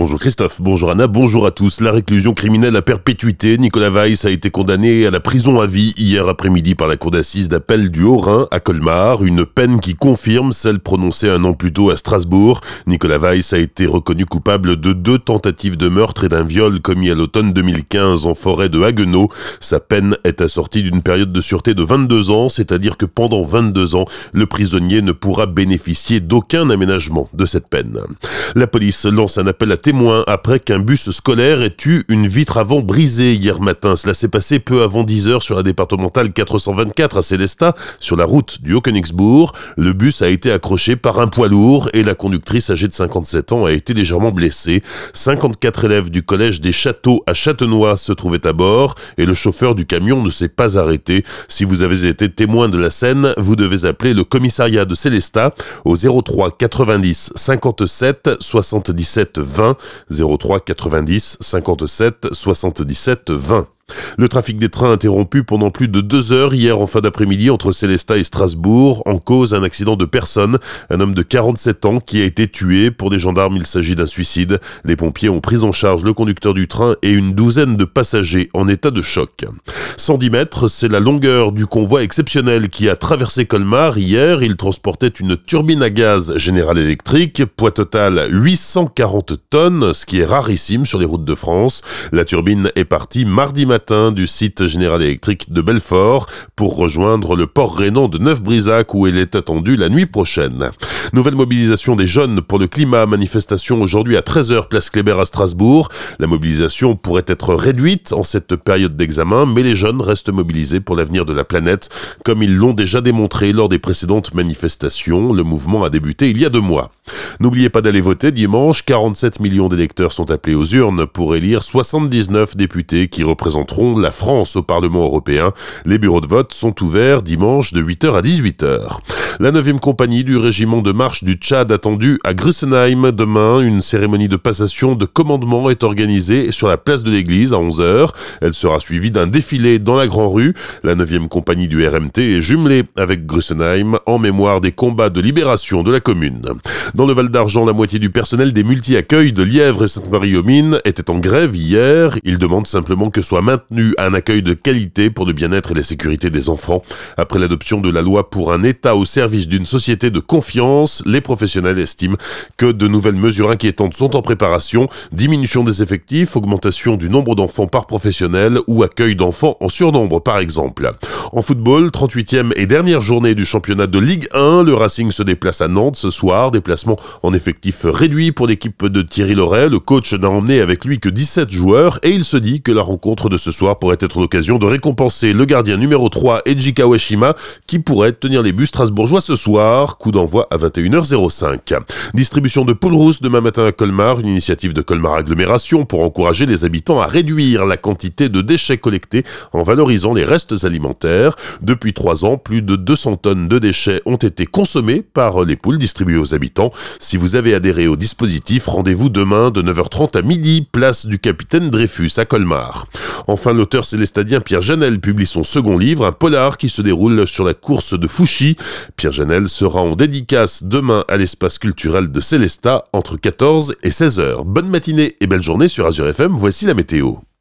Bonjour Christophe, bonjour Anna, bonjour à tous. La réclusion criminelle à perpétuité, Nicolas Weiss a été condamné à la prison à vie hier après-midi par la cour d'assises d'appel du Haut-Rhin à Colmar, une peine qui confirme celle prononcée un an plus tôt à Strasbourg. Nicolas Weiss a été reconnu coupable de deux tentatives de meurtre et d'un viol commis à l'automne 2015 en forêt de Haguenau. Sa peine est assortie d'une période de sûreté de 22 ans, c'est-à-dire que pendant 22 ans, le prisonnier ne pourra bénéficier d'aucun aménagement de cette peine. La police lance un appel à témoins après qu'un bus scolaire ait eu une vitre avant brisée hier matin. Cela s'est passé peu avant 10 heures sur la départementale 424 à Célestat, sur la route du Haut-Königsbourg. Le bus a été accroché par un poids lourd et la conductrice âgée de 57 ans a été légèrement blessée. 54 élèves du collège des Châteaux à Châtenois se trouvaient à bord et le chauffeur du camion ne s'est pas arrêté. Si vous avez été témoin de la scène, vous devez appeler le commissariat de Célestat au 03 90 57 77 20 03 90 57 77 20. Le trafic des trains interrompu pendant plus de deux heures hier en fin d'après-midi entre Célestat et Strasbourg, en cause un accident de personne, un homme de 47 ans qui a été tué. Pour des gendarmes, il s'agit d'un suicide. Les pompiers ont pris en charge le conducteur du train et une douzaine de passagers en état de choc. 110 mètres, c'est la longueur du convoi exceptionnel qui a traversé Colmar hier. Il transportait une turbine à gaz General Electric, poids total 840 tonnes, ce qui est rarissime sur les routes de France. La turbine est partie mardi matin du site Général Électrique de Belfort pour rejoindre le port rénan de Neuf-Brisac où il est attendu la nuit prochaine. Nouvelle mobilisation des jeunes pour le climat, manifestation aujourd'hui à 13h place Kléber à Strasbourg. La mobilisation pourrait être réduite en cette période d'examen, mais les jeunes restent mobilisés pour l'avenir de la planète, comme ils l'ont déjà démontré lors des précédentes manifestations. Le mouvement a débuté il y a deux mois. N'oubliez pas d'aller voter dimanche, 47 millions d'électeurs sont appelés aux urnes pour élire 79 députés qui représenteront la France au Parlement européen. Les bureaux de vote sont ouverts dimanche de 8h à 18h. La 9e compagnie du régiment de marche du Tchad attendue à Grussenheim demain. Une cérémonie de passation de commandement est organisée sur la place de l'église à 11h. Elle sera suivie d'un défilé dans la Grand Rue. La 9e compagnie du RMT est jumelée avec Grussenheim en mémoire des combats de libération de la commune. Dans le Val d'Argent, la moitié du personnel des multi-accueils de Lièvre et Sainte-Marie-aux-Mines était en grève hier. Ils demandent simplement que soit maintenu un accueil de qualité pour le bien-être et la sécurité des enfants. Après l'adoption de la loi pour un État au service d'une société de confiance, les professionnels estiment que de nouvelles mesures inquiétantes sont en préparation, diminution des effectifs, augmentation du nombre d'enfants par professionnel ou accueil d'enfants en surnombre par exemple. En football, 38e et dernière journée du championnat de Ligue 1, le Racing se déplace à Nantes ce soir, déplacement en effectif réduit pour l'équipe de Thierry Loret, le coach n'a emmené avec lui que 17 joueurs et il se dit que la rencontre de ce soir pourrait être l'occasion de récompenser le gardien numéro 3 Eiji Kawashima qui pourrait tenir les buts strasbourgeois ce soir, coup d'envoi à 21h05. Distribution de poules rousses demain matin à Colmar, une initiative de Colmar Agglomération pour encourager les habitants à réduire la quantité de déchets collectés en valorisant les restes alimentaires. Depuis trois ans, plus de 200 tonnes de déchets ont été consommées par les poules distribuées aux habitants. Si vous avez adhéré au dispositif, rendez-vous demain de 9h30 à midi, place du capitaine Dreyfus à Colmar. Enfin, l'auteur célestadien Pierre Janel publie son second livre, un polar qui se déroule sur la course de Fouchy. Pierre Janel sera en dédicace demain à l'espace culturel de Célestat entre 14 et 16 h Bonne matinée et belle journée sur Azure FM, voici la météo.